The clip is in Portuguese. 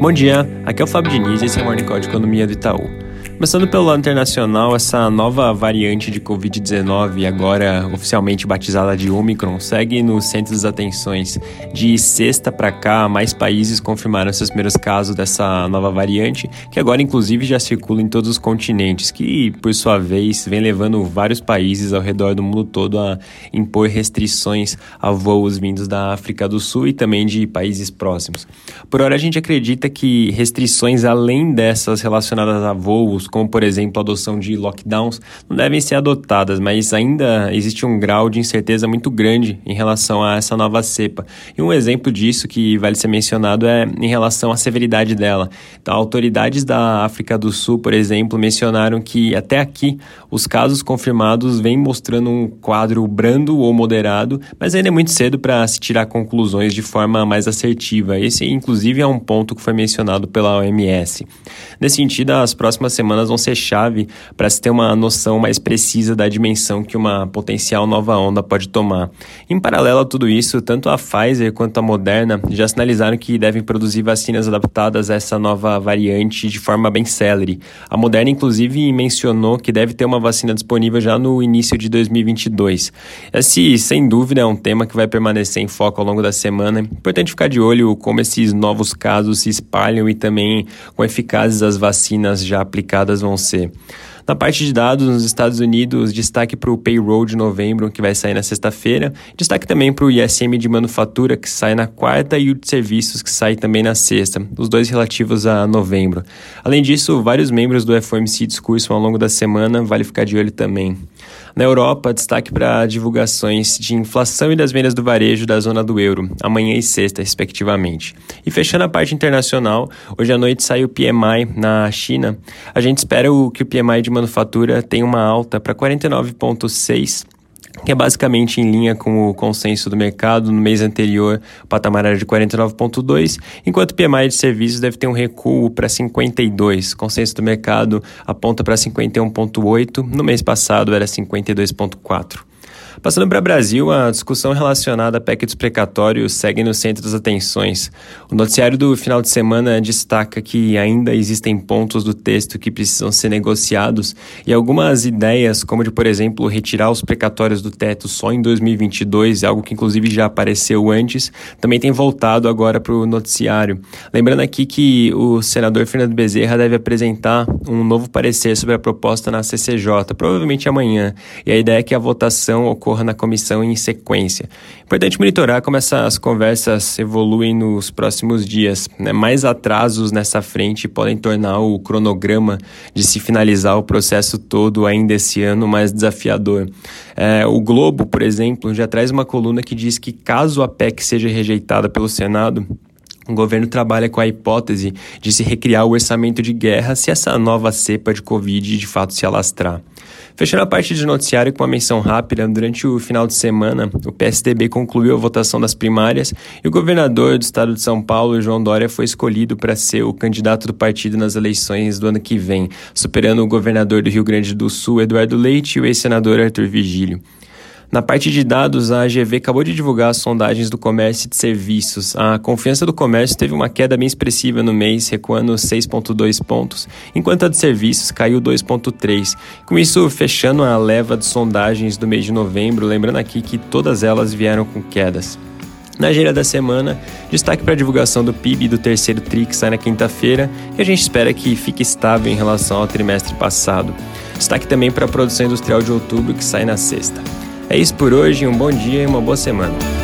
Bom dia, aqui é o Fábio Diniz e esse é o Morning Call de Economia do Itaú. Começando pelo lado internacional, essa nova variante de Covid-19, agora oficialmente batizada de Omicron, segue no centro das atenções. De sexta para cá, mais países confirmaram seus primeiros casos dessa nova variante, que agora inclusive já circula em todos os continentes, que por sua vez vem levando vários países ao redor do mundo todo a impor restrições a voos vindos da África do Sul e também de países próximos. Por hora a gente acredita que restrições além dessas relacionadas a voos como por exemplo a adoção de lockdowns, não devem ser adotadas, mas ainda existe um grau de incerteza muito grande em relação a essa nova cepa. E um exemplo disso que vale ser mencionado é em relação à severidade dela. Então, autoridades da África do Sul, por exemplo, mencionaram que até aqui os casos confirmados vêm mostrando um quadro brando ou moderado, mas ainda é muito cedo para se tirar conclusões de forma mais assertiva. Esse, inclusive, é um ponto que foi mencionado pela OMS. Nesse sentido, as próximas semanas semanas vão ser chave para se ter uma noção mais precisa da dimensão que uma potencial nova onda pode tomar. Em paralelo a tudo isso, tanto a Pfizer quanto a Moderna já sinalizaram que devem produzir vacinas adaptadas a essa nova variante de forma bem célere. A Moderna, inclusive, mencionou que deve ter uma vacina disponível já no início de 2022. Esse, sem dúvida, é um tema que vai permanecer em foco ao longo da semana. Importante ficar de olho como esses novos casos se espalham e também com eficazes as vacinas já aplicadas vão ser. Na parte de dados, nos Estados Unidos, destaque para o payroll de novembro, que vai sair na sexta-feira. Destaque também para o ISM de manufatura, que sai na quarta, e o de serviços, que sai também na sexta, os dois relativos a novembro. Além disso, vários membros do FOMC discursam ao longo da semana, vale ficar de olho também. Na Europa, destaque para divulgações de inflação e das vendas do varejo da zona do euro, amanhã e sexta, respectivamente. E fechando a parte internacional, hoje à noite sai o PMI na China. A gente espera que o PMI de manufatura tenha uma alta para 49,6 que é basicamente em linha com o consenso do mercado. No mês anterior, o patamar era de 49,2, enquanto o PMI de serviços deve ter um recuo para 52. O consenso do mercado aponta para 51,8, no mês passado era 52,4. Passando para o Brasil, a discussão relacionada à PEC dos precatórios segue no centro das atenções. O noticiário do final de semana destaca que ainda existem pontos do texto que precisam ser negociados e algumas ideias, como de, por exemplo, retirar os precatórios do teto só em 2022, algo que inclusive já apareceu antes, também tem voltado agora para o noticiário. Lembrando aqui que o senador Fernando Bezerra deve apresentar um novo parecer sobre a proposta na CCJ, provavelmente amanhã, e a ideia é que a votação ocorra ocorra na comissão em sequência. Importante monitorar como essas conversas evoluem nos próximos dias. Né? Mais atrasos nessa frente podem tornar o cronograma de se finalizar o processo todo ainda esse ano mais desafiador. É, o Globo, por exemplo, já traz uma coluna que diz que caso a PEC seja rejeitada pelo Senado, o governo trabalha com a hipótese de se recriar o orçamento de guerra se essa nova cepa de Covid de fato se alastrar. Fechando a parte de noticiário com uma menção rápida, durante o final de semana, o PSDB concluiu a votação das primárias e o governador do estado de São Paulo, João Dória, foi escolhido para ser o candidato do partido nas eleições do ano que vem, superando o governador do Rio Grande do Sul, Eduardo Leite, e o ex-senador Arthur Vigílio. Na parte de dados, a AGV acabou de divulgar as sondagens do comércio de serviços. A confiança do comércio teve uma queda bem expressiva no mês, recuando 6,2 pontos, enquanto a de serviços caiu 2,3. Com isso, fechando a leva de sondagens do mês de novembro, lembrando aqui que todas elas vieram com quedas. Na agenda da semana, destaque para a divulgação do PIB do terceiro TRI, que sai na quinta-feira, e a gente espera que fique estável em relação ao trimestre passado. Destaque também para a produção industrial de outubro, que sai na sexta. É isso por hoje, um bom dia e uma boa semana.